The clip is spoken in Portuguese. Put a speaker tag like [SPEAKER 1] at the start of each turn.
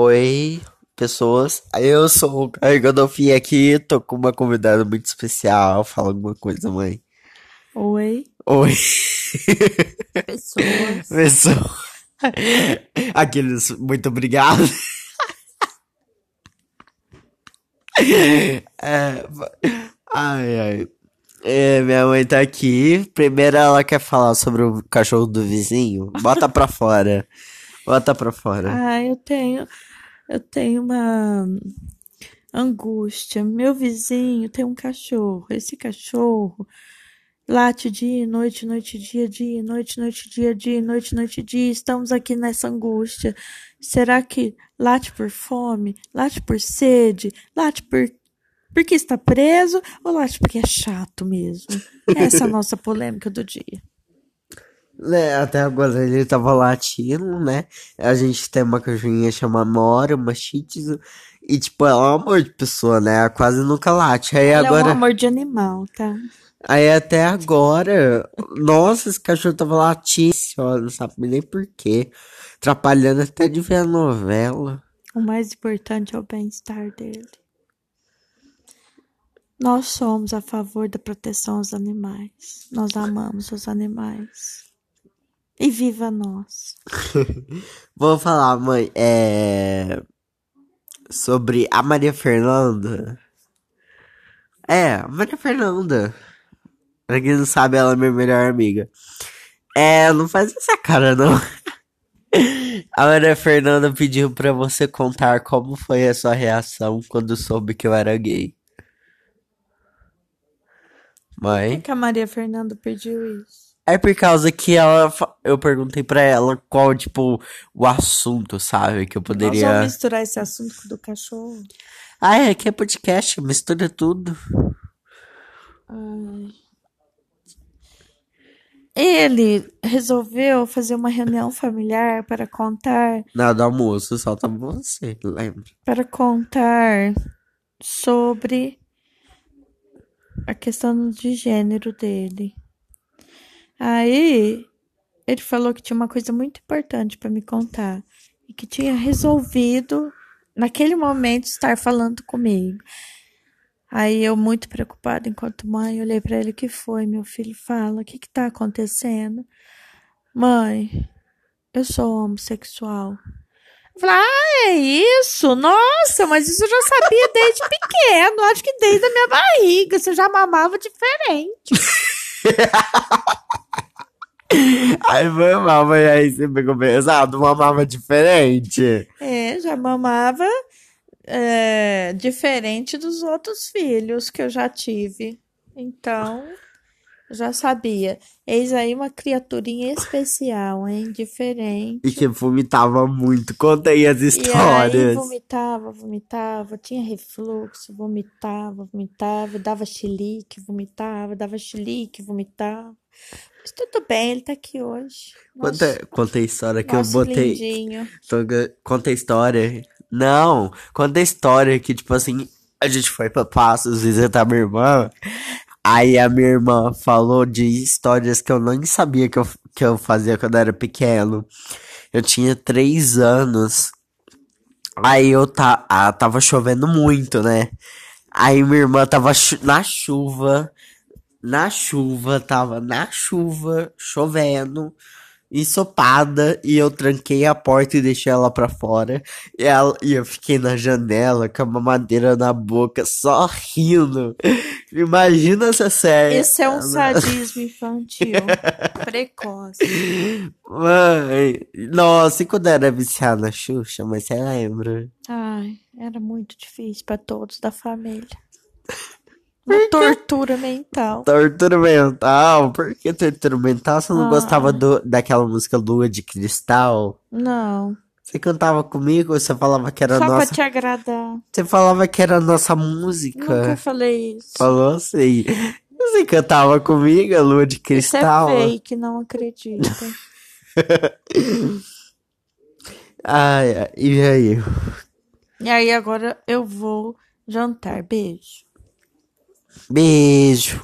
[SPEAKER 1] Oi, pessoas. Eu sou o Caio Godolfi aqui, tô com uma convidada muito especial. Fala alguma coisa, mãe.
[SPEAKER 2] Oi,
[SPEAKER 1] Oi,
[SPEAKER 2] pessoas.
[SPEAKER 1] pessoal. Aqueles, muito obrigado. É, ai, ai. É, minha mãe tá aqui. Primeiro ela quer falar sobre o cachorro do vizinho. Bota pra fora. Bota pra fora.
[SPEAKER 2] Ah, eu tenho, eu tenho uma angústia. Meu vizinho tem um cachorro. Esse cachorro late dia, noite, noite, dia, dia, noite, noite, dia, dia, noite, noite, dia. Estamos aqui nessa angústia. Será que late por fome? Late por sede? Late por porque está preso ou late porque é chato mesmo? Essa é a nossa polêmica do dia.
[SPEAKER 1] Né, até agora ele tava latindo, né? A gente tem uma cachorrinha chamada Nora, uma Shih Tzu, e tipo, ela é um amor de pessoa, né? Ela quase nunca late. Aí
[SPEAKER 2] Ela é um
[SPEAKER 1] agora,
[SPEAKER 2] amor de animal, tá?
[SPEAKER 1] aí até agora, nossa, esse cachorro tava latindo, ó, não sabe nem por quê. Atrapalhando até de ver a novela.
[SPEAKER 2] O mais importante é o bem-estar dele. Nós somos a favor da proteção aos animais. Nós amamos os animais. E viva nós.
[SPEAKER 1] Vou falar, mãe, é. Sobre a Maria Fernanda. É, a Maria Fernanda. Pra quem não sabe, ela é minha melhor amiga. É, não faz essa cara, não. A Maria Fernanda pediu pra você contar como foi a sua reação quando soube que eu era gay.
[SPEAKER 2] Por
[SPEAKER 1] Mãe?
[SPEAKER 2] que a Maria Fernanda pediu isso?
[SPEAKER 1] É por causa que ela. Eu perguntei pra ela qual, tipo, o assunto, sabe? Que eu
[SPEAKER 2] Nós
[SPEAKER 1] poderia.
[SPEAKER 2] vamos misturar esse assunto com o do cachorro.
[SPEAKER 1] Ah, é que é podcast, mistura tudo.
[SPEAKER 2] Ai. Ele resolveu fazer uma reunião familiar para contar
[SPEAKER 1] Na do almoço, só tá você, lembra?
[SPEAKER 2] para contar sobre a questão de gênero dele. Aí ele falou que tinha uma coisa muito importante para me contar e que tinha resolvido naquele momento estar falando comigo. Aí eu muito preocupada enquanto mãe, olhei para ele, que foi, meu filho? Fala, o que que tá acontecendo? Mãe, eu sou homossexual. Eu ah, é isso? Nossa, mas isso eu já sabia desde pequeno. Acho que desde a minha barriga. Você já mamava diferente.
[SPEAKER 1] Aí foi mal, mas aí você pegou pesado, uma mama diferente.
[SPEAKER 2] É, já mamava é, diferente dos outros filhos que eu já tive. Então, já sabia. Eis aí uma criaturinha especial, hein? Diferente.
[SPEAKER 1] E que vomitava muito. Conta aí as
[SPEAKER 2] E aí
[SPEAKER 1] histórias.
[SPEAKER 2] vomitava, vomitava, tinha refluxo, vomitava, vomitava, dava chilique, vomitava, dava chilique, vomitava. Mas tudo bem, ele tá aqui hoje. Nosso,
[SPEAKER 1] Conta, conta a história que eu botei.
[SPEAKER 2] lindinho.
[SPEAKER 1] Toga- Conta a história. Não, conta a história que, tipo assim, a gente foi pra Passos visitar minha irmã. Aí a minha irmã falou de histórias que eu nem sabia que eu, que eu fazia quando eu era pequeno. Eu tinha três anos. Aí eu ta, ah, tava chovendo muito, né? Aí minha irmã tava chu- na chuva. Na chuva, tava na chuva, chovendo ensopada e eu tranquei a porta e deixei ela pra fora. E, ela, e eu fiquei na janela com a mamadeira na boca, só rindo. Imagina essa série.
[SPEAKER 2] Esse é um sadismo infantil precoce.
[SPEAKER 1] Mãe, nossa, e quando eu era viciada na Xuxa, mas você lembra?
[SPEAKER 2] Ai, era muito difícil para todos da família. Uma tortura mental.
[SPEAKER 1] Tortura mental? Por que tortura mental? Você não
[SPEAKER 2] Ah.
[SPEAKER 1] gostava do, daquela música Lua de Cristal?
[SPEAKER 2] Não,
[SPEAKER 1] Você cantava comigo? Você falava que era
[SPEAKER 2] só pra
[SPEAKER 1] nossa.
[SPEAKER 2] te agradar.
[SPEAKER 1] Você falava que era nossa
[SPEAKER 2] Nunca
[SPEAKER 1] música.
[SPEAKER 2] falei isso.
[SPEAKER 1] Falou assim. Você cantava comigo, a lua de
[SPEAKER 2] Isso é
[SPEAKER 1] cristal?
[SPEAKER 2] fake, não acredita.
[SPEAKER 1] Ai, ai, e aí?
[SPEAKER 2] E aí agora eu vou jantar. Beijo.
[SPEAKER 1] Beijo.